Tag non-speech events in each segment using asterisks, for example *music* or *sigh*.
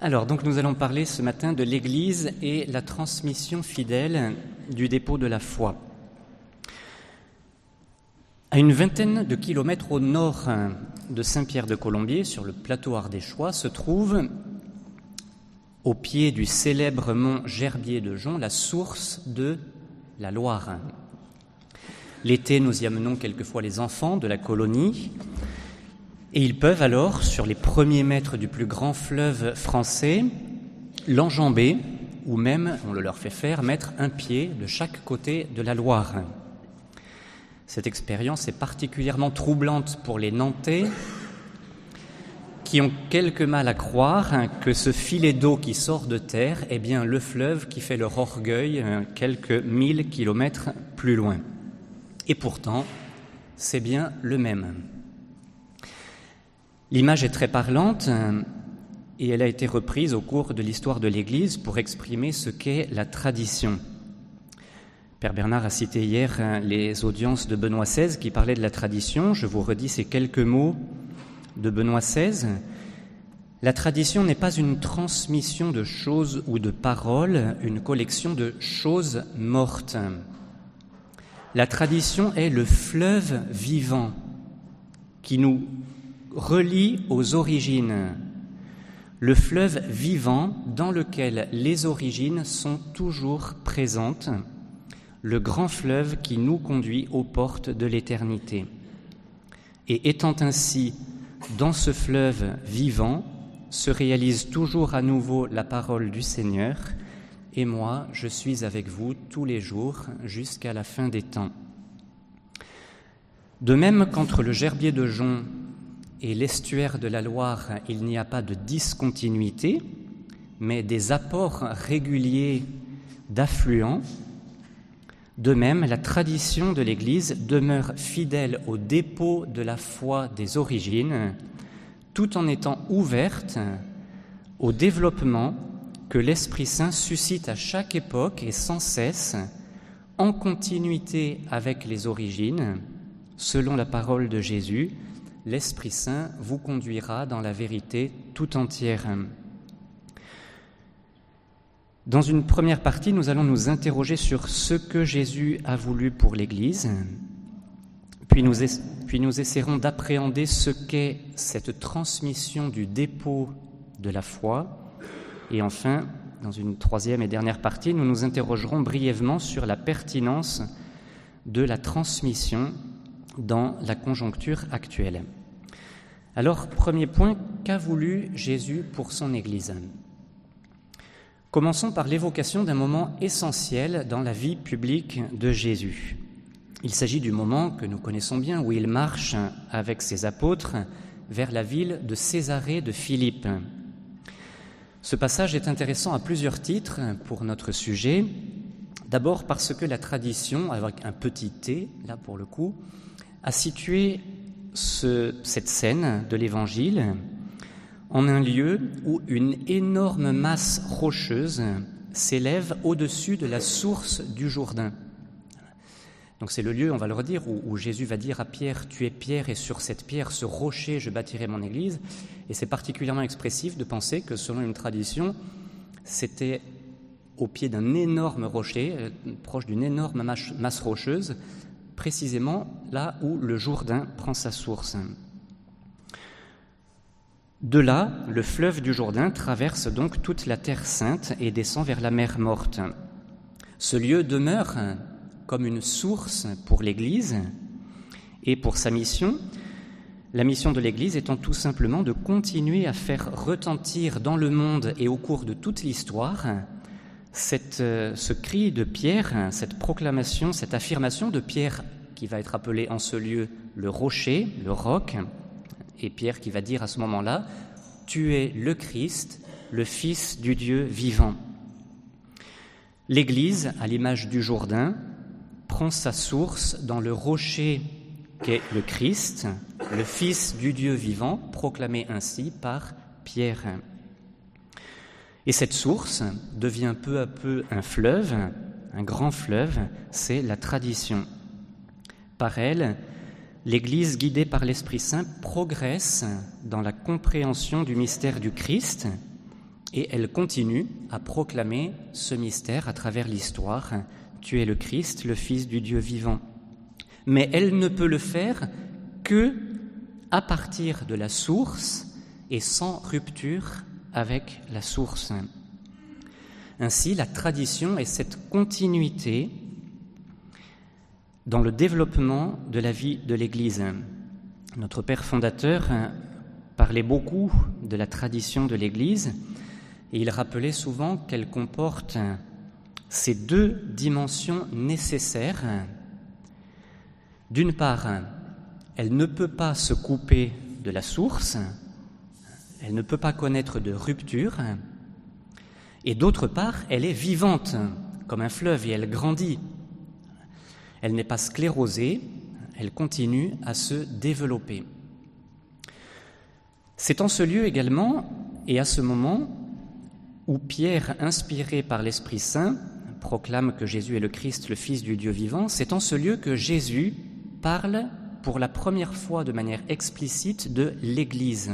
Alors, donc nous allons parler ce matin de l'Église et la transmission fidèle du dépôt de la foi. À une vingtaine de kilomètres au nord de Saint-Pierre-de-Colombier, sur le plateau ardéchois, se trouve, au pied du célèbre mont Gerbier de Jonc, la source de la Loire. L'été, nous y amenons quelquefois les enfants de la colonie et ils peuvent alors, sur les premiers mètres du plus grand fleuve français, l'enjamber, ou même, on le leur fait faire, mettre un pied de chaque côté de la Loire. Cette expérience est particulièrement troublante pour les Nantais, qui ont quelque mal à croire que ce filet d'eau qui sort de terre est bien le fleuve qui fait leur orgueil euh, quelques mille kilomètres plus loin. Et pourtant, c'est bien le même. L'image est très parlante euh, et elle a été reprise au cours de l'histoire de l'Église pour exprimer ce qu'est la tradition. Père Bernard a cité hier euh, les audiences de Benoît XVI qui parlaient de la tradition. Je vous redis ces quelques mots de Benoît XVI. La tradition n'est pas une transmission de choses ou de paroles, une collection de choses mortes. La tradition est le fleuve vivant qui nous relie aux origines, le fleuve vivant dans lequel les origines sont toujours présentes, le grand fleuve qui nous conduit aux portes de l'éternité. Et étant ainsi dans ce fleuve vivant, se réalise toujours à nouveau la parole du Seigneur, et moi je suis avec vous tous les jours jusqu'à la fin des temps. De même qu'entre le gerbier de Jonc et l'estuaire de la Loire, il n'y a pas de discontinuité, mais des apports réguliers d'affluents. De même, la tradition de l'Église demeure fidèle au dépôt de la foi des origines, tout en étant ouverte au développement que l'Esprit Saint suscite à chaque époque et sans cesse, en continuité avec les origines, selon la parole de Jésus, l'Esprit Saint vous conduira dans la vérité tout entière. Dans une première partie, nous allons nous interroger sur ce que Jésus a voulu pour l'Église, puis nous, puis nous essaierons d'appréhender ce qu'est cette transmission du dépôt de la foi, et enfin, dans une troisième et dernière partie, nous nous interrogerons brièvement sur la pertinence de la transmission dans la conjoncture actuelle. Alors, premier point, qu'a voulu Jésus pour son Église? Commençons par l'évocation d'un moment essentiel dans la vie publique de Jésus. Il s'agit du moment que nous connaissons bien où il marche avec ses apôtres vers la ville de Césarée de Philippe. Ce passage est intéressant à plusieurs titres pour notre sujet. D'abord parce que la tradition, avec un petit t, là pour le coup, a situé cette scène de l'Évangile en un lieu où une énorme masse rocheuse s'élève au-dessus de la source du Jourdain. Donc c'est le lieu, on va le redire, où, où, Jésus va dire à Pierre, tu es Pierre et sur cette pierre, ce rocher, je bâtirai mon Église. Et c'est particulièrement expressif de penser que selon une tradition, c'était au pied d'un énorme rocher, euh, proche d'une énorme masse rocheuse, précisément là où le Jourdain prend sa source. De là, le fleuve du Jourdain traverse donc toute la terre sainte et descend vers la mer morte. Ce lieu demeure comme une source pour l'Église et pour sa mission, la mission de l'Église étant tout simplement de continuer à faire retentir dans le monde et au cours de toute l'histoire euh, ce cri de Pierre, cette proclamation, cette affirmation de Pierre qui va être appelé en ce lieu le rocher, le roc, et Pierre qui va dire à ce moment-là, Tu es le Christ, le Fils du Dieu vivant. L'Église, à l'image du Jourdain, prend sa source dans le rocher qu'est le Christ, le Fils du Dieu vivant, proclamé ainsi par Pierre. Et cette source devient peu à peu un fleuve, un grand fleuve, c'est la tradition. Par elle, l'Église guidée par l'Esprit Saint progresse dans la compréhension du mystère du Christ et elle continue à proclamer ce mystère à travers l'histoire. Tu es le Christ, le Fils du Dieu vivant. Mais elle ne peut le faire que à partir de la source et sans rupture avec la source. Ainsi, la tradition est cette continuité dans le développement de la vie de l'Église. Notre Père fondateur parlait beaucoup de la tradition de l'Église et il rappelait souvent qu'elle comporte ces deux dimensions nécessaires. D'une part, elle ne peut pas se couper de la source, elle ne peut pas connaître de rupture, et d'autre part, elle est vivante comme un fleuve et elle grandit. Elle n'est pas sclérosée, elle continue à se développer. C'est en ce lieu également et à ce moment où Pierre, inspiré par l'Esprit Saint, proclame que Jésus est le Christ, le Fils du Dieu vivant, c'est en ce lieu que Jésus parle pour la première fois de manière explicite de l'Église.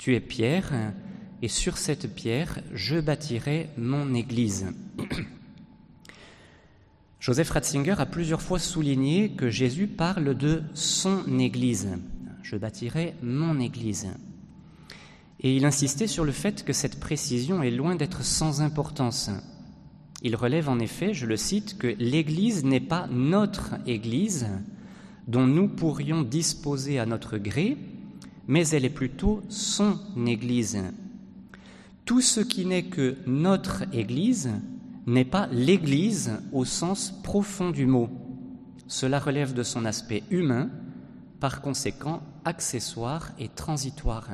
Tu es Pierre, et sur cette pierre, je bâtirai mon Église. *clears throat* Joseph Ratzinger a plusieurs fois souligné que Jésus parle de son Église. Je bâtirai mon Église. Et il insistait sur le fait que cette précision est loin d'être sans importance. Il relève en effet, je le cite, que l'Église n'est pas notre Église dont nous pourrions disposer à notre gré, mais elle est plutôt son Église. Tout ce qui n'est que notre Église n'est pas l'Église au sens profond du mot. Cela relève de son aspect humain, par conséquent accessoire et transitoire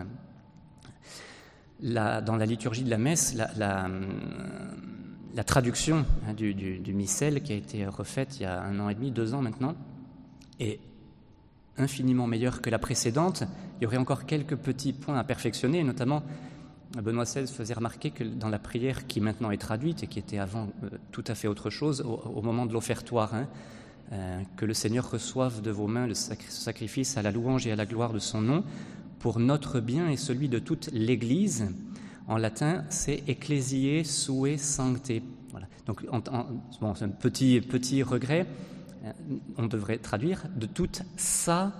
dans la liturgie de la messe, la, traduction hein, du, du, missel qui a été refaite il y a un an et demi, deux ans maintenant, est infiniment meilleure que la précédente. Il y aurait encore quelques petits points à perfectionner, notamment Benoît XVI faisait remarquer que dans la prière qui maintenant est traduite et qui était avant euh, tout à fait autre chose, au, moment de l'offertoire, hein, euh, que le Seigneur reçoive de vos mains le sacrifice à la louange et à la gloire de son nom, pour notre bien et celui de toute l'Église. En latin, c'est ecclesiae sue sancte. Voilà. Donc, bon, c'est un petit, petit regret. Euh, on devrait traduire de toute sa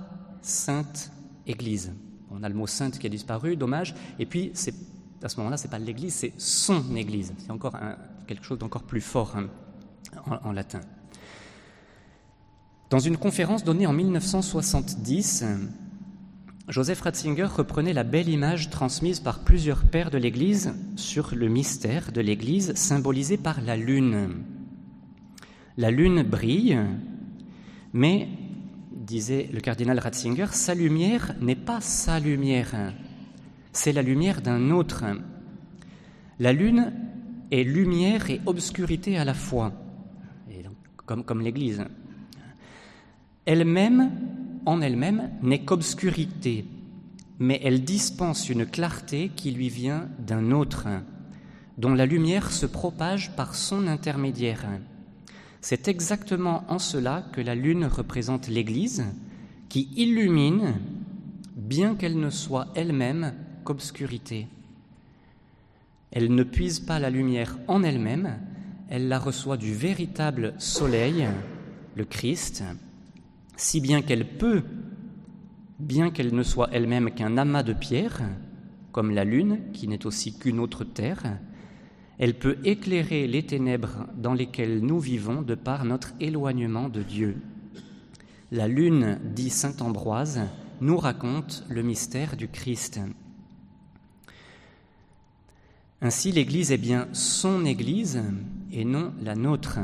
sainte Église. On a le mot sainte qui a disparu, dommage. Et puis, à ce moment-là, c'est pas l'Église, c'est son Église. C'est encore quelque chose d'encore plus fort hein, en, en, latin. Dans une conférence donnée en 1970, Joseph Ratzinger reprenait la belle image transmise par plusieurs pères de l'Église sur le mystère de l'Église symbolisé par la lune. La lune brille, mais, disait le cardinal Ratzinger, sa lumière n'est pas sa lumière, c'est la lumière d'un autre. La lune est lumière et obscurité à la fois, comme, l'Église. Elle-même en elle-même n'est qu'obscurité, mais elle dispense une clarté qui lui vient d'un autre, dont la lumière se propage par son intermédiaire. C'est exactement en cela que la lune représente l'Église, qui illumine, bien qu'elle ne soit elle-même qu'obscurité. Elle ne puise pas la lumière en elle-même, elle la reçoit du véritable soleil, le Christ, si bien qu'elle peut, bien qu'elle ne soit elle-même qu'un amas de pierre, comme la lune, qui n'est aussi qu'une autre terre, elle peut éclairer les ténèbres dans lesquelles nous vivons de par notre éloignement de Dieu. La lune, dit Saint Ambroise, nous raconte le mystère du Christ. Ainsi, l'Église est bien son Église et non la nôtre,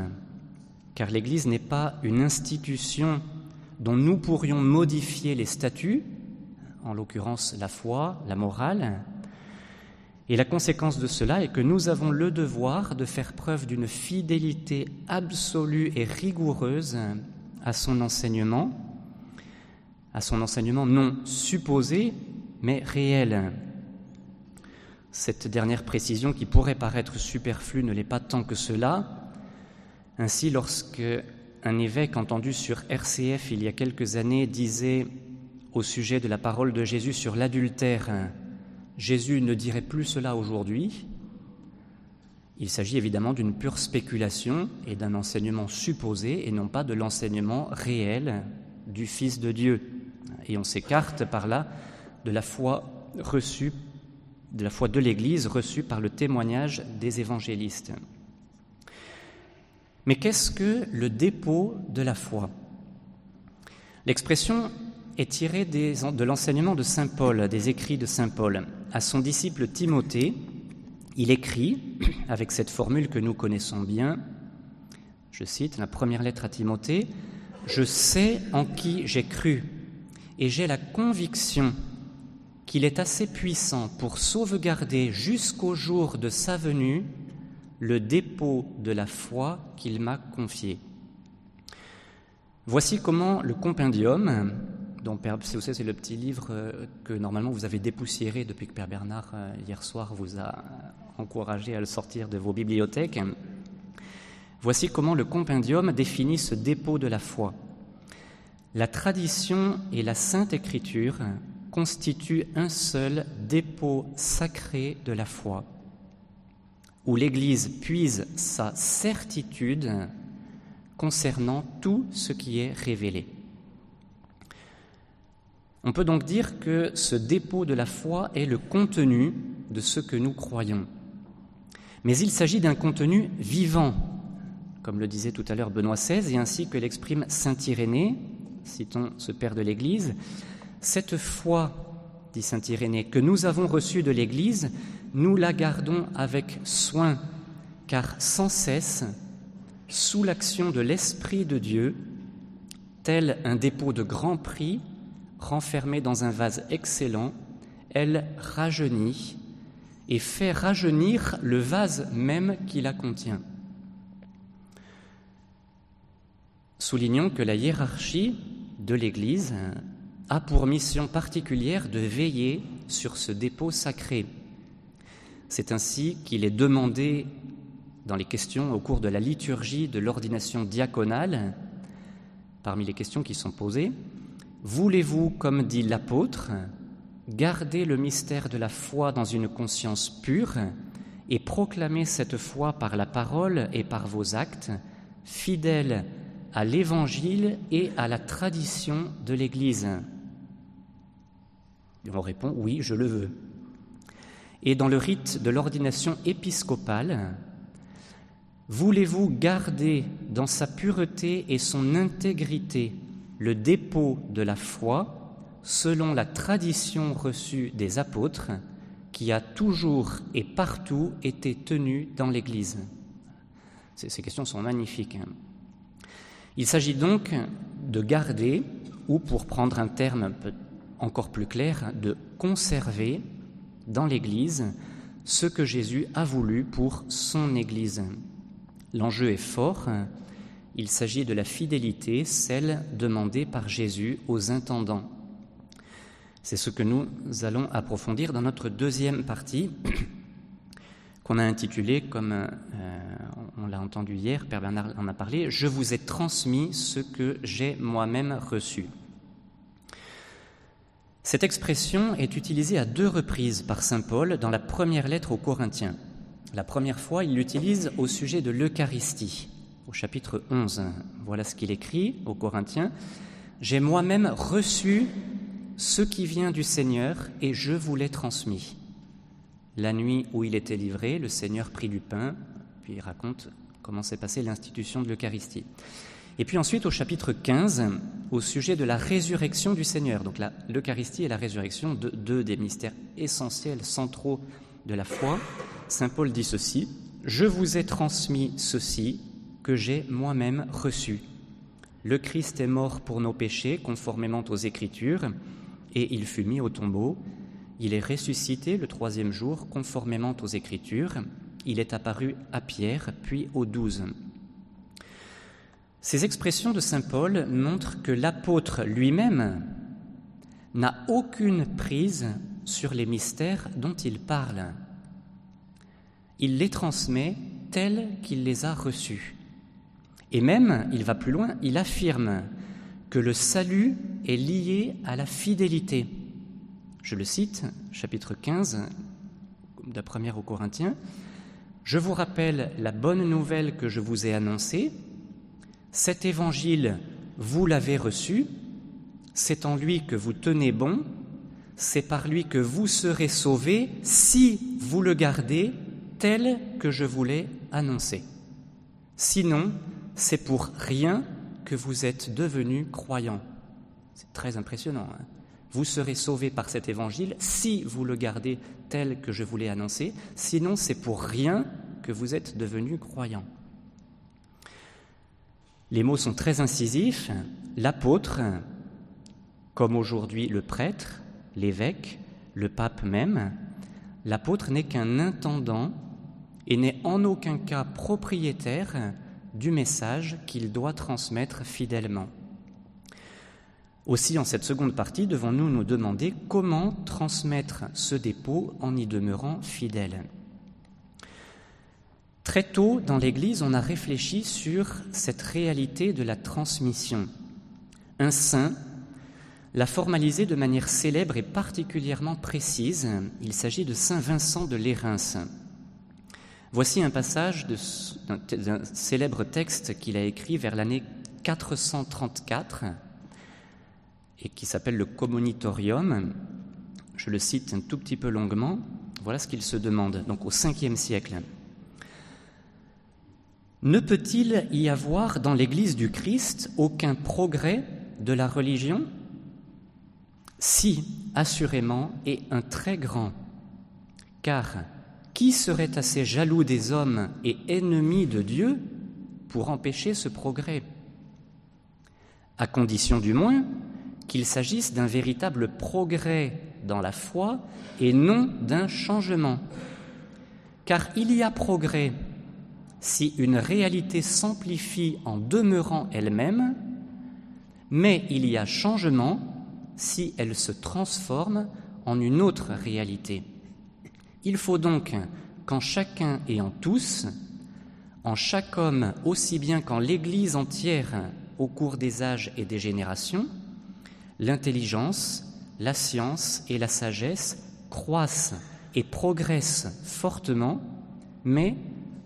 car l'Église n'est pas une institution dont nous pourrions modifier les statuts, en l'occurrence la foi, la morale. Et la conséquence de cela est que nous avons le devoir de faire preuve d'une fidélité absolue et rigoureuse à son enseignement, à son enseignement non supposé, mais réel. Cette dernière précision, qui pourrait paraître superflue, ne l'est pas tant que cela. Ainsi, lorsque un évêque entendu sur RCF il y a quelques années disait au sujet de la parole de Jésus sur l'adultère Jésus ne dirait plus cela aujourd'hui. Il s'agit évidemment d'une pure spéculation et d'un enseignement supposé et non pas de l'enseignement réel du Fils de Dieu. Et on s'écarte par là de la foi reçue, de la foi de l'Église reçue par le témoignage des évangélistes. Mais qu'est-ce que le dépôt de la foi? L'expression est tirée de l'enseignement de Saint Paul, des écrits de Saint Paul. À son disciple Timothée, il écrit, *clears throat* avec cette formule que nous connaissons bien, je cite la première lettre à Timothée, Je sais en qui j'ai cru, et j'ai la conviction qu'il est assez puissant pour sauvegarder jusqu'au jour de sa venue le dépôt de la foi qu'il m'a confié. Voici comment le compendium, dont Père, c'est le petit livre euh, que normalement vous avez dépoussiéré depuis que Père Bernard euh, hier soir vous a encouragé à le sortir de vos bibliothèques. Voici comment le compendium définit ce dépôt de la foi. La tradition et la sainte écriture constituent un seul dépôt sacré de la foi où l'Église puise sa certitude concernant tout ce qui est révélé. On peut donc dire que ce dépôt de la foi est le contenu de ce que nous croyons. Mais il s'agit d'un contenu vivant, comme le disait tout à l'heure Benoît XVI, et ainsi que l'exprime Saint Irénée, citons ce Père de l'Église, cette foi, dit Saint Irénée, que nous avons reçue de l'Église nous la gardons avec soin, car sans cesse, sous l'action de l'Esprit de Dieu, tel un dépôt de grand prix, renfermé dans un vase excellent, elle rajeunit et fait rajeunir le vase même qui la contient. Soulignons que la hiérarchie de l'Église a pour mission particulière de veiller sur ce dépôt sacré c'est ainsi qu'il est demandé dans les questions au cours de la liturgie de l'ordination diaconale, parmi les questions qui sont posées, Voulez-vous, comme dit l'apôtre, garder le mystère de la foi dans une conscience pure et proclamer cette foi par la parole et par vos actes, fidèles à l'Évangile et à la tradition de l'Église? On répond oui, je le veux. Et dans le rite de l'ordination épiscopale, voulez-vous garder dans sa pureté et son intégrité le dépôt de la foi selon la tradition reçue des apôtres qui a toujours et partout été tenue dans l'Église Ces questions sont magnifiques. Hein. Il s'agit donc de garder, ou pour prendre un terme encore plus clair, de conserver dans l'Église ce que Jésus a voulu pour son Église. L'enjeu est fort. Il s'agit de la fidélité, celle demandée par Jésus aux intendants. C'est ce que nous allons approfondir dans notre deuxième partie, *coughs* qu'on a intitulée, comme euh, on l'a entendu hier, Père Bernard en a parlé, Je vous ai transmis ce que j'ai moi-même reçu. Cette expression est utilisée à deux reprises par Saint Paul dans la première lettre aux Corinthiens. La première fois, il l'utilise au sujet de l'Eucharistie, au chapitre 11. Voilà ce qu'il écrit aux Corinthiens. J'ai moi-même reçu ce qui vient du Seigneur et je vous l'ai transmis. La nuit où il était livré, le Seigneur prit du pain, puis il raconte comment s'est passée l'institution de l'Eucharistie. Et puis ensuite, au chapitre 15, au sujet de la résurrection du Seigneur. Donc l'Eucharistie et la résurrection, deux, des mystères essentiels, centraux de la foi. Saint Paul dit ceci, Je vous ai transmis ceci que j'ai moi-même reçu. Le Christ est mort pour nos péchés, conformément aux Écritures, et il fut mis au tombeau. Il est ressuscité le troisième jour, conformément aux Écritures. Il est apparu à Pierre, puis aux douze. Ces expressions de Saint Paul montrent que l'apôtre lui-même n'a aucune prise sur les mystères dont il parle. Il les transmet tels qu'il les a reçus. Et même, il va plus loin, il affirme que le salut est lié à la fidélité. Je le cite, chapitre 15 de la première aux Corinthiens. Je vous rappelle la bonne nouvelle que je vous ai annoncée. Cet évangile, vous l'avez reçu, c'est en lui que vous tenez bon, c'est par lui que vous serez sauvés si vous le gardez tel que je vous l'ai annoncé. Sinon, c'est pour rien que vous êtes devenus croyants. C'est très impressionnant. Hein. vous serez sauvés par cet évangile si vous le gardez tel que je vous l'ai annoncé. Sinon, c'est pour rien que vous êtes devenus croyants. Les mots sont très incisifs. L'apôtre, comme aujourd'hui le prêtre, l'évêque, le pape même, l'apôtre n'est qu'un intendant et n'est en aucun cas propriétaire du message qu'il doit transmettre fidèlement. Aussi, en cette seconde partie, devons-nous nous demander comment transmettre ce dépôt en y demeurant fidèle. Très tôt dans l'Église, on a réfléchi sur cette réalité de la transmission. Un saint l'a formalisé de manière célèbre et particulièrement précise. Il s'agit de Saint Vincent de Lérins. Voici un passage d'un célèbre texte qu'il a écrit vers l'année 434 et qui s'appelle le Commonitorium. Je le cite un tout petit peu longuement. Voilà ce qu'il se demande, donc au 5e siècle. Ne peut-il y avoir dans l'Église du Christ aucun progrès de la religion? Si, assurément, et un très grand. Car qui serait assez jaloux des hommes et ennemi de Dieu pour empêcher ce progrès? À condition du moins qu'il s'agisse d'un véritable progrès dans la foi et non d'un changement. Car il y a progrès si une réalité s'amplifie en demeurant elle-même, mais il y a changement si elle se transforme en une autre réalité. Il faut donc qu'en chacun et en tous, en chaque homme aussi bien qu'en l'Église entière au cours des âges et des générations, l'intelligence, la science et la sagesse croissent et progressent fortement, mais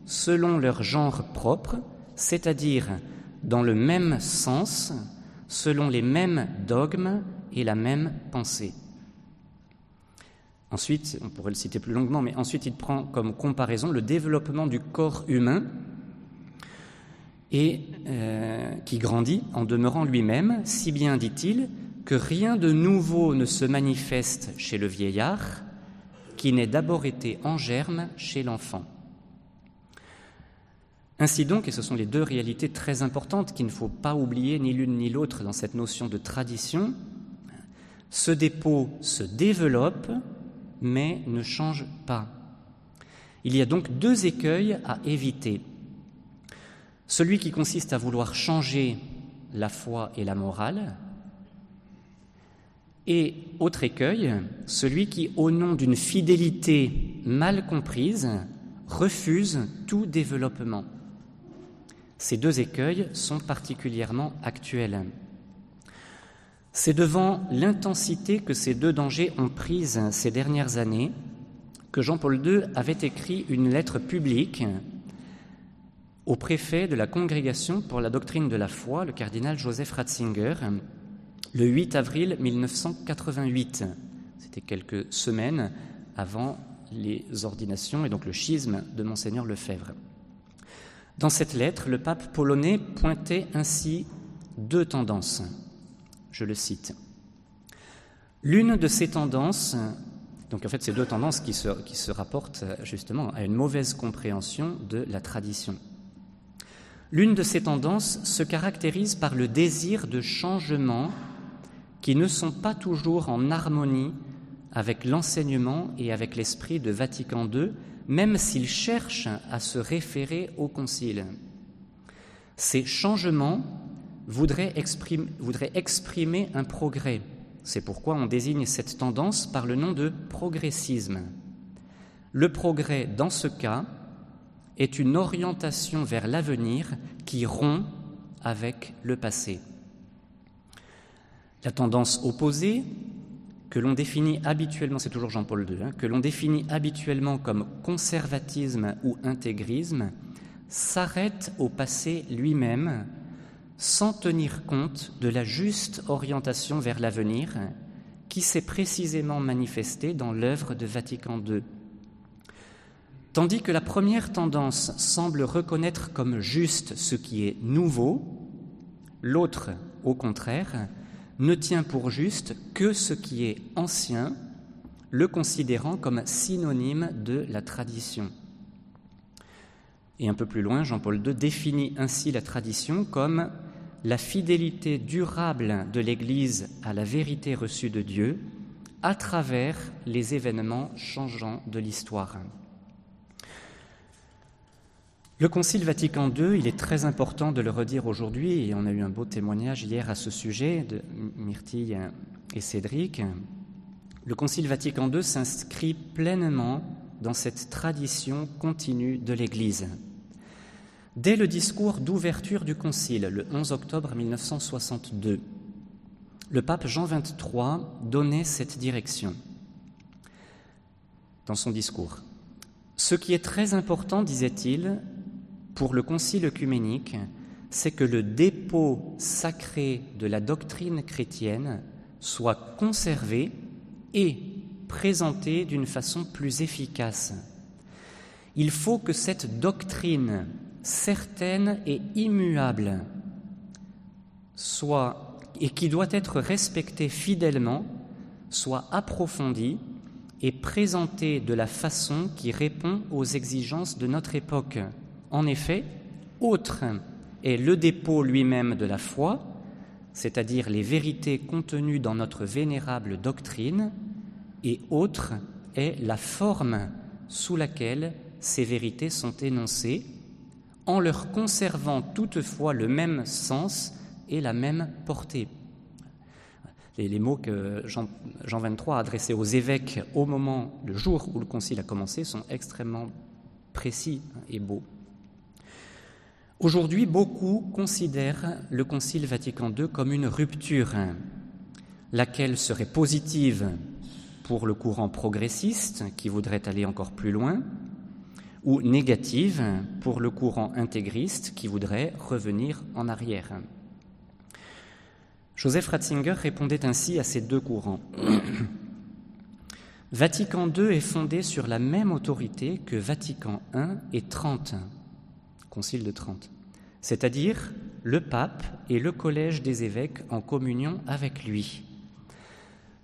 selon leur genre propre, c'est-à-dire dans le même sens, selon les mêmes dogmes et la même pensée. Ensuite, on pourrait le citer plus longuement, mais ensuite il prend comme comparaison le développement du corps humain et euh, qui grandit en demeurant lui-même, si bien dit-il, que rien de nouveau ne se manifeste chez le vieillard, qui n'ait d'abord été en germe chez l'enfant. Ainsi donc, et ce sont les deux réalités très importantes qu'il ne faut pas oublier ni l'une ni l'autre dans cette notion de tradition, ce dépôt se développe mais ne change pas. Il y a donc deux écueils à éviter. Celui qui consiste à vouloir changer la foi et la morale, et autre écueil, celui qui, au nom d'une fidélité mal comprise, refuse tout développement. Ces deux écueils sont particulièrement actuels. C'est devant l'intensité que ces deux dangers ont prise ces dernières années que Jean-Paul II avait écrit une lettre publique au préfet de la Congrégation pour la doctrine de la foi, le cardinal Joseph Ratzinger, le 8 avril 1988. C'était quelques semaines avant les ordinations et donc le schisme de monseigneur Lefebvre. Dans cette lettre, le pape polonais pointait ainsi deux tendances. Je le cite. L'une de ces tendances, donc en fait ces deux tendances qui se, rapportent justement à une mauvaise compréhension de la tradition. L'une de ces tendances se caractérise par le désir de changement qui ne sont pas toujours en harmonie avec l'enseignement et avec l'esprit de Vatican II, même s'ils cherchent à se référer au Concile. Ces changements voudraient exprimer, un progrès. C'est pourquoi on désigne cette tendance par le nom de progressisme. Le progrès, dans ce cas, est une orientation vers l'avenir qui rompt avec le passé. La tendance opposée que l'on définit habituellement, c'est toujours Jean-Paul II, hein, que l'on définit habituellement comme conservatisme ou intégrisme, s'arrête au passé lui-même sans tenir compte de la juste orientation vers l'avenir qui s'est précisément manifestée dans l'œuvre de Vatican II. Tandis que la première tendance semble reconnaître comme juste ce qui est nouveau, l'autre, au contraire, ne tient pour juste que ce qui est ancien, le considérant comme synonyme de la tradition. Et un peu plus loin, Jean-Paul II définit ainsi la tradition comme la fidélité durable de l'Église à la vérité reçue de Dieu à travers les événements changeants de l'histoire. Le Concile Vatican II, il est très important de le redire aujourd'hui, et on a eu un beau témoignage hier à ce sujet de Myrtille et Cédric. Le Concile Vatican II s'inscrit pleinement dans cette tradition continue de l'Église. Dès le discours d'ouverture du Concile, le 11 octobre 1962, le pape Jean XXIII donnait cette direction dans son discours. Ce qui est très important, disait-il, pour le concile œcuménique, c'est que le dépôt sacré de la doctrine chrétienne soit conservé et présenté d'une façon plus efficace. Il faut que cette doctrine certaine et immuable soit et qui doit être respectée fidèlement soit approfondie et présentée de la façon qui répond aux exigences de notre époque. En effet, autre est le dépôt lui-même de la foi, c'est-à-dire les vérités contenues dans notre vénérable doctrine, et autre est la forme sous laquelle ces vérités sont énoncées, en leur conservant toutefois le même sens et la même portée. les mots que Jean, Jean 23 a adressés aux évêques au moment, le jour où le concile a commencé, sont extrêmement précis et beaux. Aujourd'hui, beaucoup considèrent le Concile Vatican II comme une rupture, laquelle serait positive pour le courant progressiste qui voudrait aller encore plus loin, ou négative pour le courant intégriste qui voudrait revenir en arrière. Joseph Ratzinger répondait ainsi à ces deux courants. *coughs* Vatican II est fondé sur la même autorité que Vatican I et Trente concile de Trente, c'est-à-dire le pape et le collège des évêques en communion avec lui.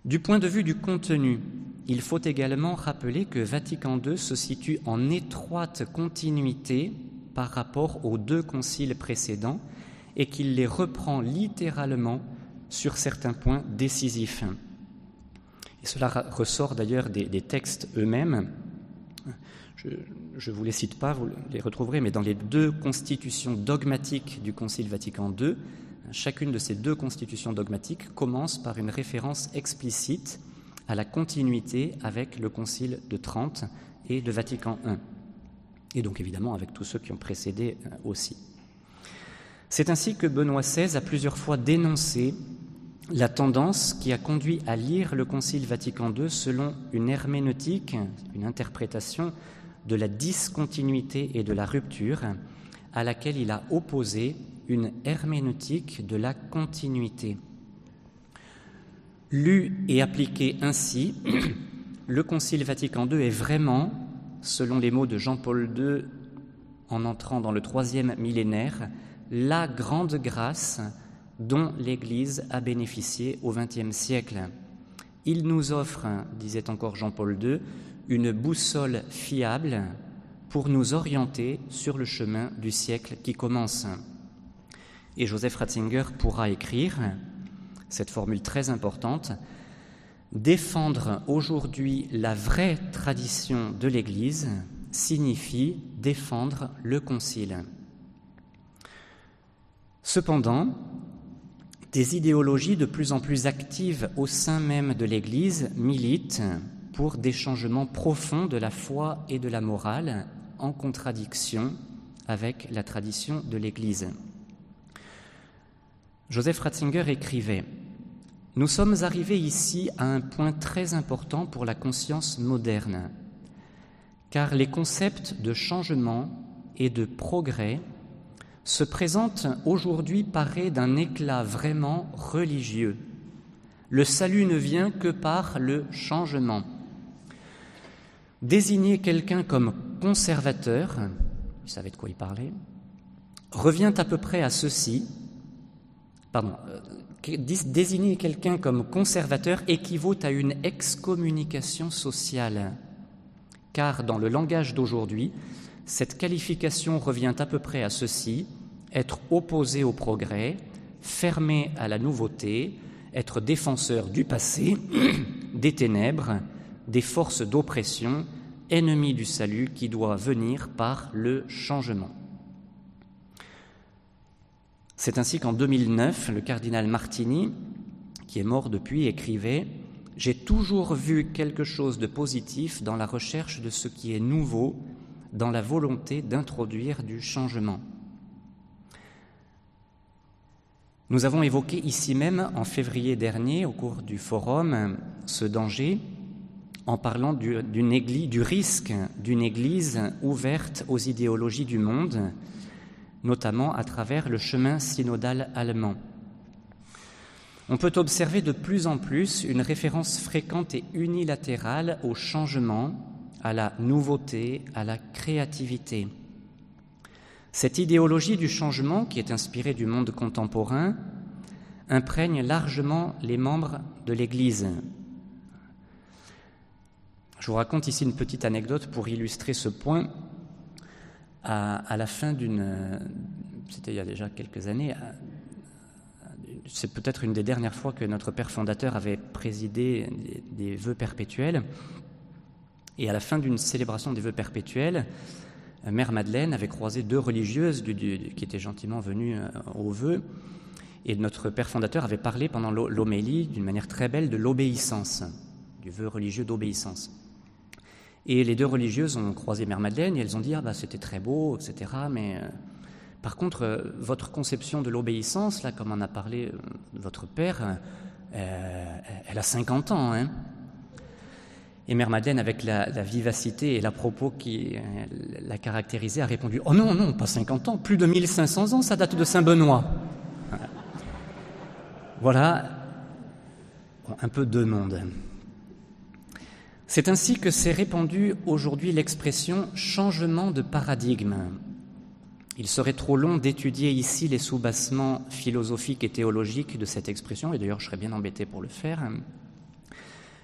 Du point de vue du contenu, il faut également rappeler que Vatican II se situe en étroite continuité par rapport aux deux conciles précédents et qu'il les reprend littéralement sur certains points décisifs. Cela ressort d'ailleurs des, des textes eux-mêmes. Je ne vous les cite pas, vous les retrouverez, mais dans les deux constitutions dogmatiques du Concile Vatican II, chacune de ces deux constitutions dogmatiques commence par une référence explicite à la continuité avec le Concile de Trente et de Vatican I, et donc évidemment avec tous ceux qui ont précédé euh, aussi. C'est ainsi que Benoît XVI a plusieurs fois dénoncé la tendance qui a conduit à lire le Concile Vatican II selon une herméneutique, une interprétation de la discontinuité et de la rupture, à laquelle il a opposé une herméneutique de la continuité. Lu et appliqué ainsi, *clears throat* le Concile Vatican II est vraiment, selon les mots de Jean-Paul II en entrant dans le troisième millénaire, la grande grâce dont l'Église a bénéficié au XXe siècle. Il nous offre, disait encore Jean-Paul II, une boussole fiable pour nous orienter sur le chemin du siècle qui commence. Et Joseph Ratzinger pourra écrire cette formule très importante Défendre aujourd'hui la vraie tradition de l'Église signifie défendre le Concile. Cependant, des idéologies de plus en plus actives au sein même de l'Église militent pour des changements profonds de la foi et de la morale en contradiction avec la tradition de l'Église. Joseph Ratzinger écrivait Nous sommes arrivés ici à un point très important pour la conscience moderne, car les concepts de changement et de progrès se présentent aujourd'hui parés d'un éclat vraiment religieux. Le salut ne vient que par le changement. Désigner quelqu'un comme conservateur, il savait de quoi il parlait, revient à peu près à ceci. Pardon, euh, désigner quelqu'un comme conservateur équivaut à une excommunication sociale, car dans le langage d'aujourd'hui, cette qualification revient à peu près à ceci être opposé au progrès, fermé à la nouveauté, être défenseur du passé, *clears throat* des ténèbres, des forces d'oppression, ennemi du salut qui doit venir par le changement. C'est ainsi qu'en 2009, le cardinal Martini, qui est mort depuis, écrivait J'ai toujours vu quelque chose de positif dans la recherche de ce qui est nouveau, dans la volonté d'introduire du changement. Nous avons évoqué ici même en février dernier, au cours du forum, ce danger en parlant du, du risque d'une Église ouverte aux idéologies du monde, notamment à travers le chemin synodal allemand. On peut observer de plus en plus une référence fréquente et unilatérale au changement, à la nouveauté, à la créativité. Cette idéologie du changement, qui est inspirée du monde contemporain, imprègne largement les membres de l'Église. Je vous raconte ici une petite anecdote pour illustrer ce point. À, la fin d'une... C'était il y a déjà quelques années. C'est peut-être une des dernières fois que notre Père fondateur avait présidé des, vœux perpétuels. Et à la fin d'une célébration des vœux perpétuels, Mère Madeleine avait croisé deux religieuses qui étaient gentiment venues euh, aux vœux. Et notre père fondateur avait parlé pendant l'homélie d'une manière très belle de l'obéissance, du vœu religieux d'obéissance. Et les deux religieuses ont croisé Mère Madeleine et elles ont dit Ah, bah, c'était très beau, etc. Mais euh, par contre, euh, votre conception de l'obéissance, là, comme en a parlé votre père, elle a 50 ans. Hein et Mère Madeleine, avec la, vivacité et la propos qui euh, l'a caractérisée, a répondu Oh non, non, pas 50 ans, plus de 1500 ans, ça date de Saint-Benoît. Voilà un peu deux mondes. C'est ainsi que s'est répandue aujourd'hui l'expression changement de paradigme. Il serait trop long d'étudier ici les soubassements philosophiques et théologiques de cette expression, et d'ailleurs je serais bien embêté pour le faire.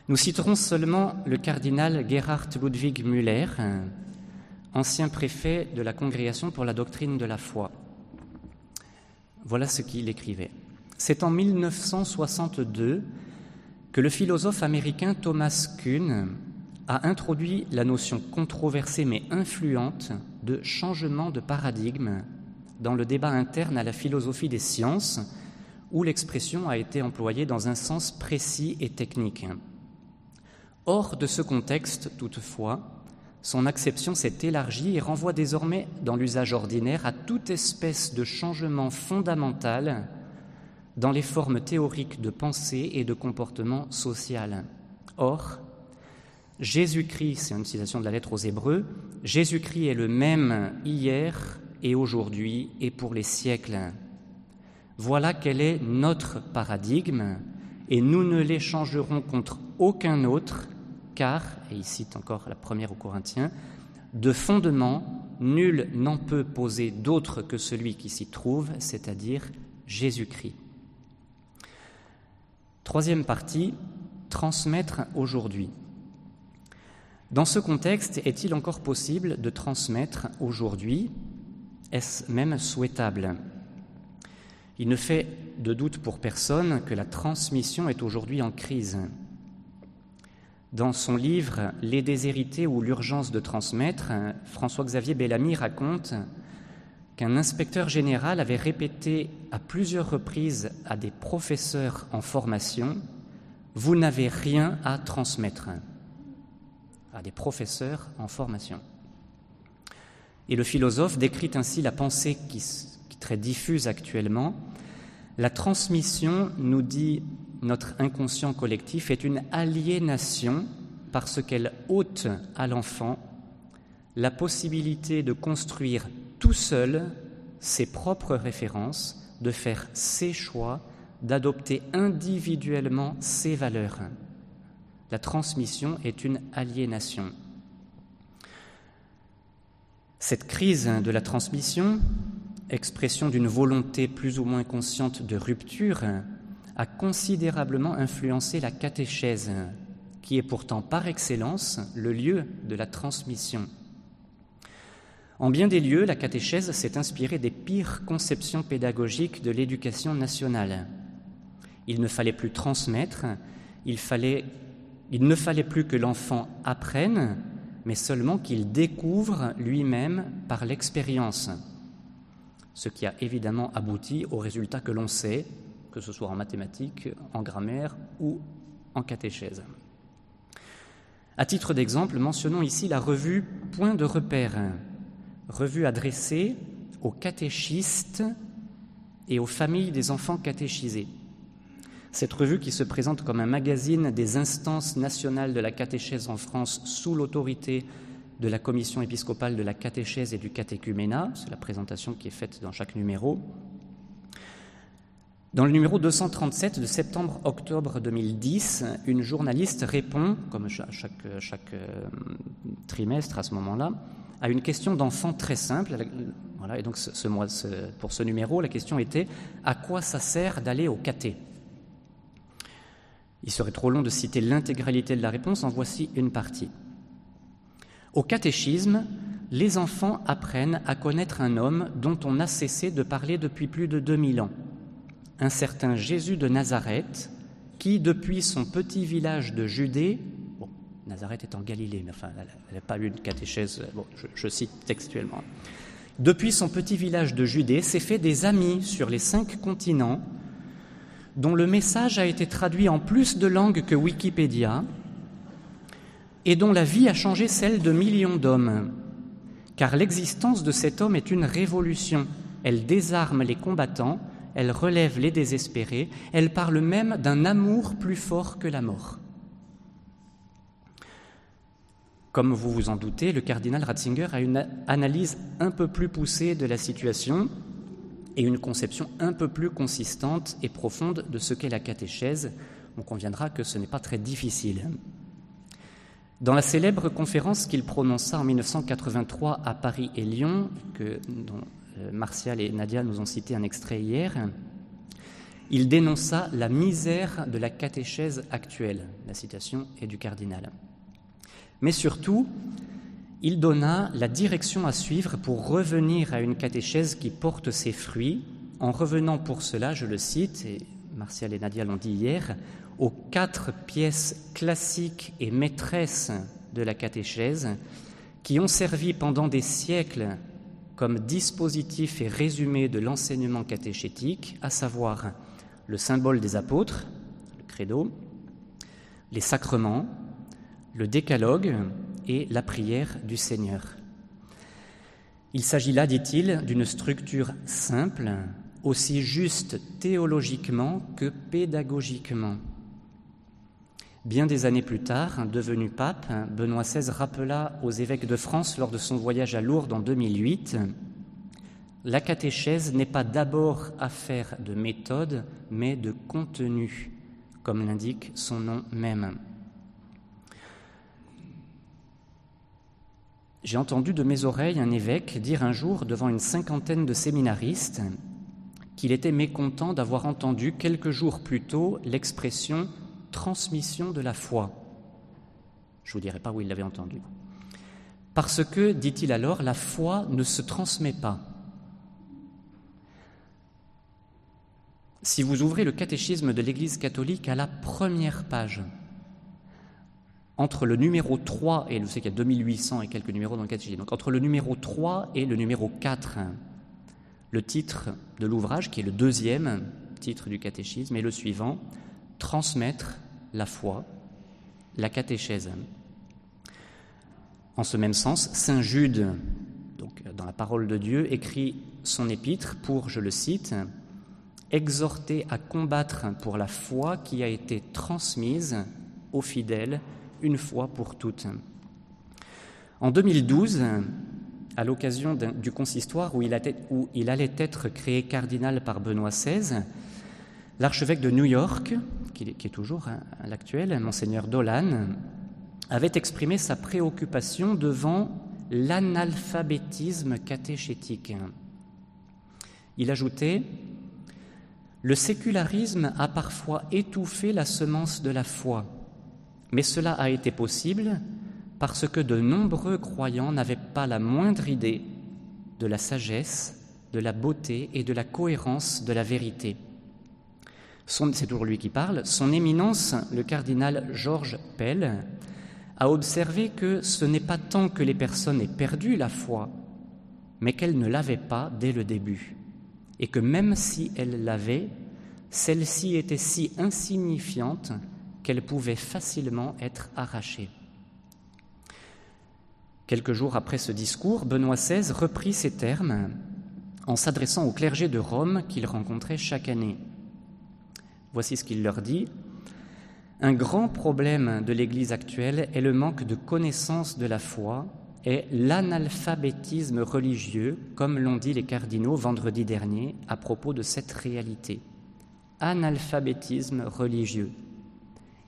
Nous citerons seulement le cardinal Gerhard Ludwig Müller, ancien préfet de la Congrégation pour la doctrine de la foi. Voilà ce qu'il écrivait. C'est en 1962 que le philosophe américain Thomas Kuhn a introduit la notion controversée mais influente de changement de paradigme dans le débat interne à la philosophie des sciences, où l'expression a été employée dans un sens précis et technique. Hors de ce contexte, toutefois, son acception s'est élargie et renvoie désormais dans l'usage ordinaire à toute espèce de changement fondamental dans les formes théoriques de pensée et de comportement social. Or, Jésus-Christ, c'est une citation de la lettre aux Hébreux, Jésus-Christ est le même hier et aujourd'hui et pour les siècles. Voilà quel est notre paradigme et nous ne l'échangerons contre aucun autre car, et il cite encore la première aux Corinthiens, de fondement, nul n'en peut poser d'autre que celui qui s'y trouve, c'est-à-dire Jésus-Christ. Troisième partie, transmettre aujourd'hui. Dans ce contexte, est-il encore possible de transmettre aujourd'hui? Est-ce même souhaitable? Il ne fait de doute pour personne que la transmission est aujourd'hui en crise. Dans son livre Les déshérités ou l'urgence de transmettre, François-Xavier Bellamy raconte qu'un inspecteur général avait répété à plusieurs reprises à des professeurs en formation Vous n'avez rien à transmettre. À des professeurs en formation. Et le philosophe décrit ainsi la pensée qui, est très diffuse actuellement. La transmission, nous dit notre inconscient collectif est une aliénation parce qu'elle ôte à l'enfant la possibilité de construire tout seul ses propres références, de faire ses choix, d'adopter individuellement ses valeurs. La transmission est une aliénation. Cette crise de la transmission, expression d'une volonté plus ou moins consciente de rupture, a considérablement influencé la catéchèse, qui est pourtant par excellence le lieu de la transmission. En bien des lieux, la catéchèse s'est inspirée des pires conceptions pédagogiques de l'éducation nationale. Il ne fallait plus transmettre, il, ne fallait plus que l'enfant apprenne, mais seulement qu'il découvre lui-même par l'expérience, ce qui a évidemment abouti au résultat que l'on sait, que ce soit en mathématiques, en grammaire ou en catéchèse. À titre d'exemple, mentionnons ici la revue Point de repère, revue adressée aux catéchistes et aux familles des enfants catéchisés. Cette revue, qui se présente comme un magazine des instances nationales de la catéchèse en France sous l'autorité de la commission épiscopale de la catéchèse et du catéchuménat, c'est la présentation qui est faite dans chaque numéro. Dans le numéro 237 de septembre-octobre 2010, une journaliste répond, comme chaque, euh, trimestre à ce moment-là, à une question d'enfant très simple. Voilà, et donc pour ce numéro, la question était à quoi ça sert d'aller au caté Il serait trop long de citer l'intégralité de la réponse, en voici une partie. Au catéchisme, les enfants apprennent à connaître un homme dont on a cessé de parler depuis plus de 2000 ans, un certain Jésus de Nazareth, qui, depuis son petit village de Judée, Nazareth est en Galilée, mais enfin, elle n'a pas eu une catéchèse, bon, je, cite textuellement. Depuis son petit village de Judée, s'est fait des amis sur les cinq continents, dont le message a été traduit en plus de langues que Wikipédia, et dont la vie a changé celle de millions d'hommes. Car l'existence de cet homme est une révolution. Elle désarme les combattants, elle relève les désespérés, elle parle même d'un amour plus fort que la mort. Comme vous vous en doutez, le cardinal Ratzinger a une analyse un peu plus poussée de la situation et une conception un peu plus consistante et profonde de ce qu'est la catéchèse. On conviendra que ce n'est pas très difficile. Dans la célèbre conférence qu'il prononça en 1983 à Paris et Lyon, que, dont euh, Martial et Nadia nous ont cité un extrait hier, il dénonça la misère de la catéchèse actuelle. La citation est du cardinal. Mais surtout, il donna la direction à suivre pour revenir à une catéchèse qui porte ses fruits, en revenant pour cela, je le cite, et Martial et Nadia l'ont dit hier, aux quatre pièces classiques et maîtresses de la catéchèse qui ont servi pendant des siècles comme dispositif et résumé de l'enseignement catéchétique, à savoir le symbole des apôtres, le credo, les sacrements, le décalogue et la prière du Seigneur. Il s'agit là, dit-il, d'une structure simple, aussi juste théologiquement que pédagogiquement. Bien des années plus tard, devenu pape, Benoît XVI rappela aux évêques de France lors de son voyage à Lourdes en 2008 La catéchèse n'est pas d'abord affaire de méthode, mais de contenu, comme l'indique son nom même. J'ai entendu de mes oreilles un évêque dire un jour devant une cinquantaine de séminaristes qu'il était mécontent d'avoir entendu quelques jours plus tôt l'expression transmission de la foi. Je ne vous dirai pas où il l'avait entendu. Parce que, dit-il alors, la foi ne se transmet pas. Si vous ouvrez le catéchisme de l'Église catholique à la première page, entre le numéro 3 et je sais qu'il y a 2800 et quelques numéros dans le catéchisme, donc entre le numéro 3 et le numéro 4, le titre de l'ouvrage, qui est le deuxième titre du catéchisme, est le suivant Transmettre la foi, la catéchèse. En ce même sens, Saint Jude, donc dans la parole de Dieu, écrit son épître pour, je le cite, exhorter à combattre pour la foi qui a été transmise aux fidèles une fois pour toutes. En 2012, à l'occasion du consistoire où il, allait être créé cardinal par Benoît XVI, l'archevêque de New York, qui est toujours à l'actuel, monseigneur Dolan, avait exprimé sa préoccupation devant l'analphabétisme catéchétique. Il ajoutait Le sécularisme a parfois étouffé la semence de la foi, mais cela a été possible parce que de nombreux croyants n'avaient pas la moindre idée de la sagesse, de la beauté et de la cohérence de la vérité. C'est toujours lui qui parle. Son éminence, le cardinal Georges Pell, a observé que ce n'est pas tant que les personnes aient perdu la foi, mais qu'elles ne l'avaient pas dès le début, et que même si elles l'avaient, celle-ci était si insignifiante qu'elle pouvait facilement être arrachée. Quelques jours après ce discours, Benoît XVI reprit ces termes en s'adressant au clergé de Rome qu'il rencontrait chaque année. Voici ce qu'il leur dit. Un grand problème de l'Église actuelle est le manque de connaissance de la foi et l'analphabétisme religieux, comme l'ont dit les cardinaux vendredi dernier à propos de cette réalité. Analphabétisme religieux.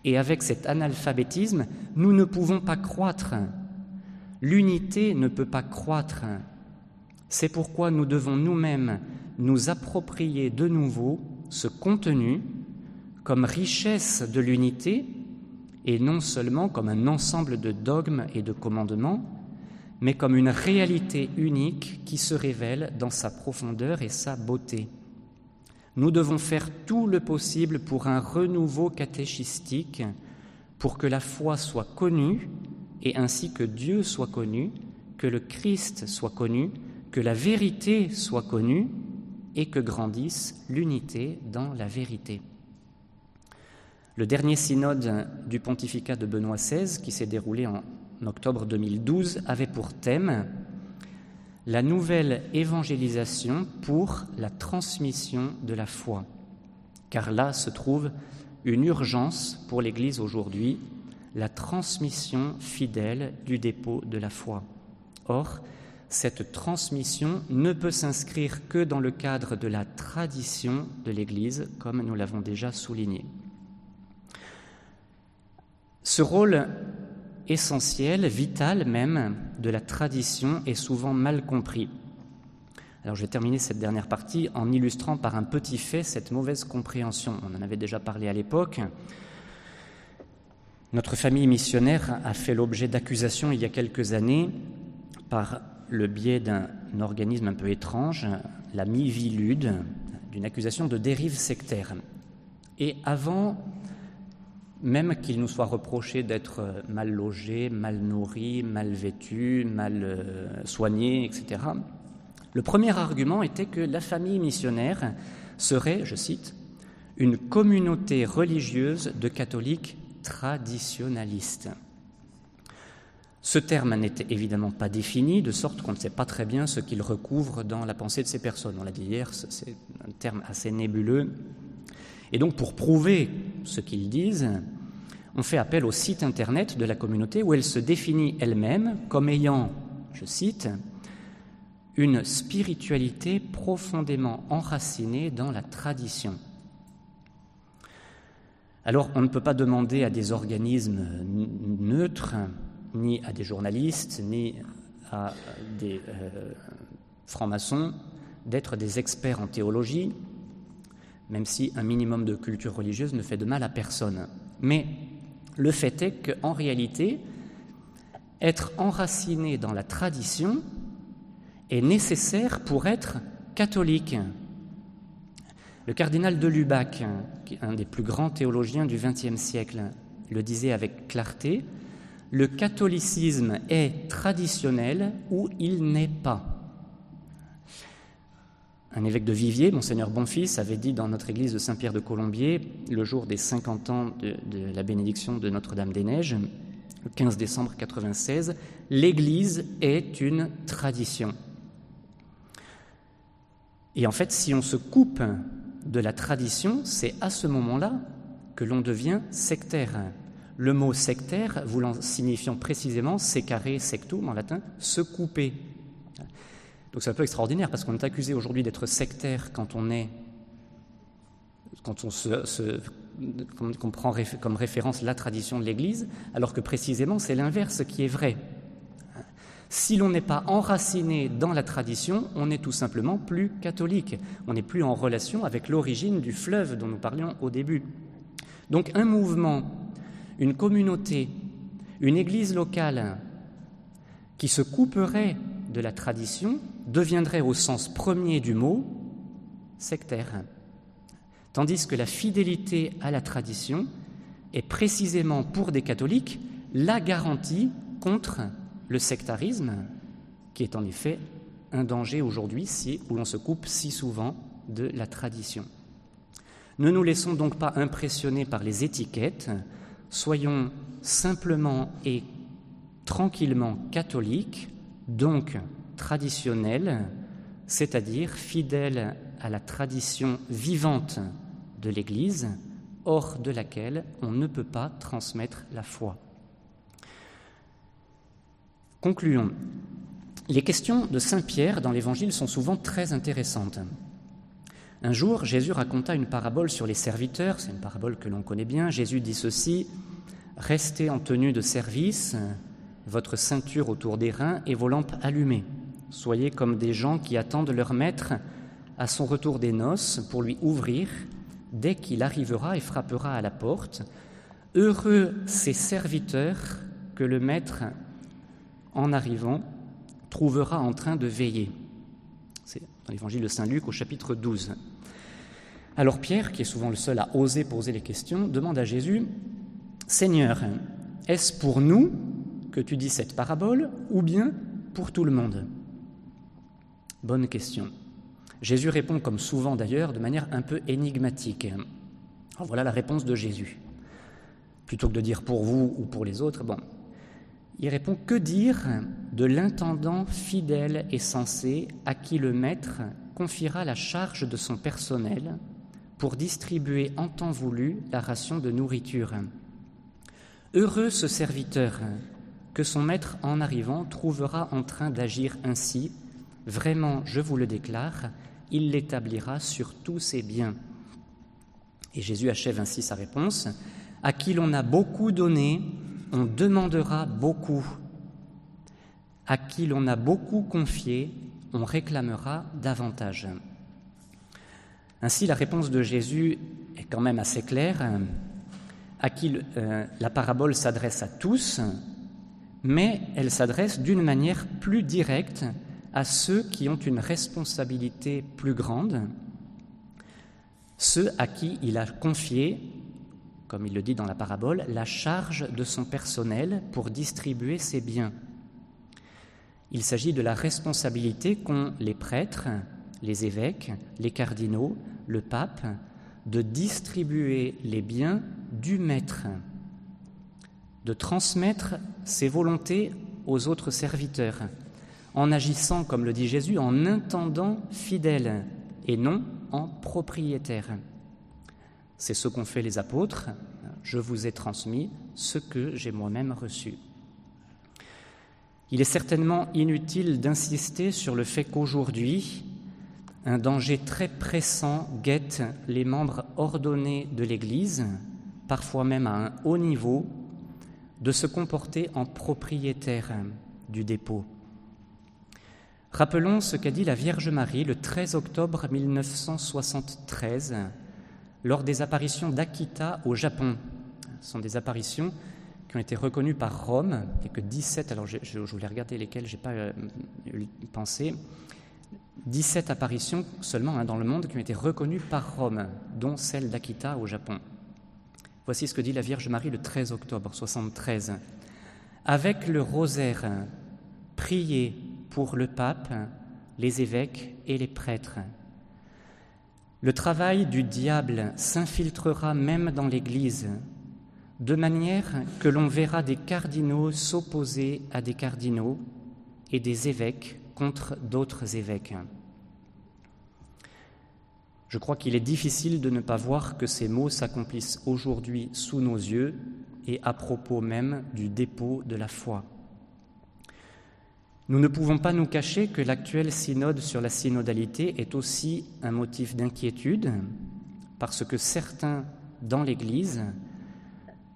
Et avec cet analphabétisme, nous ne pouvons pas croître. L'unité ne peut pas croître. C'est pourquoi nous devons nous-mêmes nous approprier de nouveau ce contenu comme richesse de l'unité et non seulement comme un ensemble de dogmes et de commandements, mais comme une réalité unique qui se révèle dans sa profondeur et sa beauté. Nous devons faire tout le possible pour un renouveau catéchistique, pour que la foi soit connue et ainsi que Dieu soit connu, que le Christ soit connu, que la vérité soit connue et que grandisse l'unité dans la vérité. Le dernier synode du pontificat de Benoît XVI, qui s'est déroulé en octobre 2012, avait pour thème la nouvelle évangélisation pour la transmission de la foi. Car là se trouve une urgence pour l'Église aujourd'hui, la transmission fidèle du dépôt de la foi. Or, cette transmission ne peut s'inscrire que dans le cadre de la tradition de l'Église, comme nous l'avons déjà souligné. Ce rôle essentiel, vital même, de la tradition est souvent mal compris. Alors je vais terminer cette dernière partie en illustrant par un petit fait cette mauvaise compréhension. On en avait déjà parlé à l'époque. Notre famille missionnaire a fait l'objet d'accusations il y a quelques années par le biais d'un organisme un peu étrange, la Mivilude, d'une accusation de dérive sectaire. Et avant même qu'il nous soit reproché d'être euh, mal logé, mal nourri, mal vêtu, mal euh, soigné, etc. Le premier argument était que la famille missionnaire serait, je cite, une communauté religieuse de catholiques traditionnalistes. Ce terme n'était évidemment pas défini, de sorte qu'on ne sait pas très bien ce qu'il recouvre dans la pensée de ces personnes. On l'a dit hier, c'est un terme assez nébuleux et donc, pour prouver ce qu'ils disent, on fait appel au site internet de la communauté où elle se définit elle-même comme ayant, je cite, une spiritualité profondément enracinée dans la tradition. Alors, on ne peut pas demander à des organismes neutres, ni à des journalistes, ni à des euh, francs-maçons, d'être des experts en théologie, même si un minimum de culture religieuse ne fait de mal à personne. Mais le fait est qu'en réalité, être enraciné dans la tradition est nécessaire pour être catholique. Le cardinal de Lubac, un des plus grands théologiens du XXe siècle, le disait avec clarté, le catholicisme est traditionnel ou il n'est pas. Un évêque de Viviers, monseigneur Bonfils, avait dit dans notre église de Saint-Pierre de Colombier, le jour des 50 ans de, la bénédiction de Notre-Dame-des-Neiges, le 15 décembre 96, l'Église est une tradition. Et en fait, si on se coupe de la tradition, c'est à ce moment-là que l'on devient sectaire. Le mot sectaire voulant signifiant précisément secare sectum en latin, se couper. Donc c'est un peu extraordinaire parce qu'on est accusé aujourd'hui d'être sectaire quand on est quand on se, prend comme référence la tradition de l'Église, alors que précisément c'est l'inverse qui est vrai. Si l'on n'est pas enraciné dans la tradition, on n'est tout simplement plus catholique. On n'est plus en relation avec l'origine du fleuve dont nous parlions au début. Donc un mouvement, une communauté, une église locale qui se couperait de la tradition deviendrait au sens premier du mot sectaire. Tandis que la fidélité à la tradition est précisément pour des catholiques la garantie contre le sectarisme, qui est en effet un danger aujourd'hui si, où l'on se coupe si souvent de la tradition. Ne nous laissons donc pas impressionner par les étiquettes, soyons simplement et tranquillement catholiques, donc traditionnels, c'est-à-dire fidèles à la tradition vivante de l'Église, hors de laquelle on ne peut pas transmettre la foi. Concluons. Les questions de Saint Pierre dans l'Évangile sont souvent très intéressantes. Un jour, Jésus raconta une parabole sur les serviteurs, c'est une parabole que l'on connaît bien. Jésus dit ceci, Restez en tenue de service, votre ceinture autour des reins et vos lampes allumées. Soyez comme des gens qui attendent leur maître à son retour des noces pour lui ouvrir dès qu'il arrivera et frappera à la porte. Heureux ces serviteurs que le maître en arrivant, trouvera en train de veiller. C'est dans l'évangile de Saint Luc au chapitre 12. Alors Pierre, qui est souvent le seul à oser poser les questions, demande à Jésus, Seigneur, est-ce pour nous que tu dis cette parabole ou bien pour tout le monde? Bonne question. Jésus répond, comme souvent d'ailleurs, de manière un peu énigmatique. Voilà la réponse de Jésus. Plutôt que de dire pour vous ou pour les autres, bon, il répond Que dire de l'intendant fidèle et sensé à qui le maître confiera la charge de son personnel pour distribuer en temps voulu la ration de nourriture? Heureux ce serviteur que son maître en arrivant trouvera en train d'agir ainsi. Vraiment, je vous le déclare, il l'établira sur tous ses biens. Et Jésus achève ainsi sa réponse. À qui l'on a beaucoup donné, on demandera beaucoup. À qui l'on a beaucoup confié, on réclamera davantage. Ainsi, la réponse de Jésus est quand même assez claire. À qui euh, la parabole s'adresse à tous, mais elle s'adresse d'une manière plus directe à ceux qui ont une responsabilité plus grande, ceux à qui il a confié comme il le dit dans la parabole, la charge de son personnel pour distribuer ses biens. Il s'agit de la responsabilité qu'ont les prêtres, les évêques, les cardinaux, le pape, de distribuer les biens du maître, de transmettre ses volontés aux autres serviteurs, en agissant, comme le dit Jésus, en intendant fidèle et non en propriétaire. C'est ce qu'ont fait les apôtres. Je vous ai transmis ce que j'ai moi-même reçu. Il est certainement inutile d'insister sur le fait qu'aujourd'hui, un danger très pressant guette les membres ordonnés de l'Église, parfois même à un haut niveau, de se comporter en propriétaire du dépôt. Rappelons ce qu'a dit la Vierge Marie le 13 octobre 1973 lors des apparitions d'Akita au Japon. Ce sont des apparitions qui ont été reconnues par Rome, et que 17, alors je, voulais regarder lesquelles, je n'ai pas euh, pensé, 17 apparitions seulement hein, dans le monde qui ont été reconnues par Rome, dont celle d'Akita au Japon. Voici ce que dit la Vierge Marie le 13 octobre 73. Avec le rosaire, priez pour le pape, les évêques et les prêtres le travail du diable s'infiltrera même dans l'Église, de manière que l'on verra des cardinaux s'opposer à des cardinaux et des évêques contre d'autres évêques. Je crois qu'il est difficile de ne pas voir que ces mots s'accomplissent aujourd'hui sous nos yeux et à propos même du dépôt de la foi. Nous ne pouvons pas nous cacher que l'actuel synode sur la synodalité est aussi un motif d'inquiétude parce que certains dans l'Église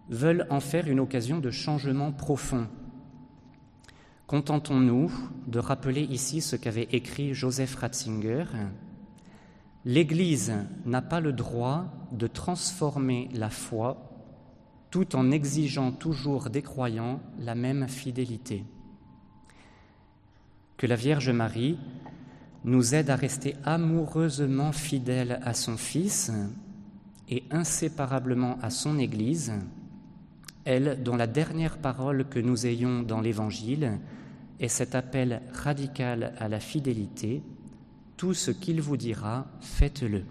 veulent en faire une occasion de changement profond. Contentons-nous de rappeler ici ce qu'avait écrit Joseph Ratzinger. L'Église n'a pas le droit de transformer la foi tout en exigeant toujours des croyants la même fidélité. Que la Vierge Marie nous aide à rester amoureusement fidèles à son Fils et inséparablement à son Église, elle dont la dernière parole que nous ayons dans l'Évangile est cet appel radical à la fidélité, tout ce qu'il vous dira, faites-le.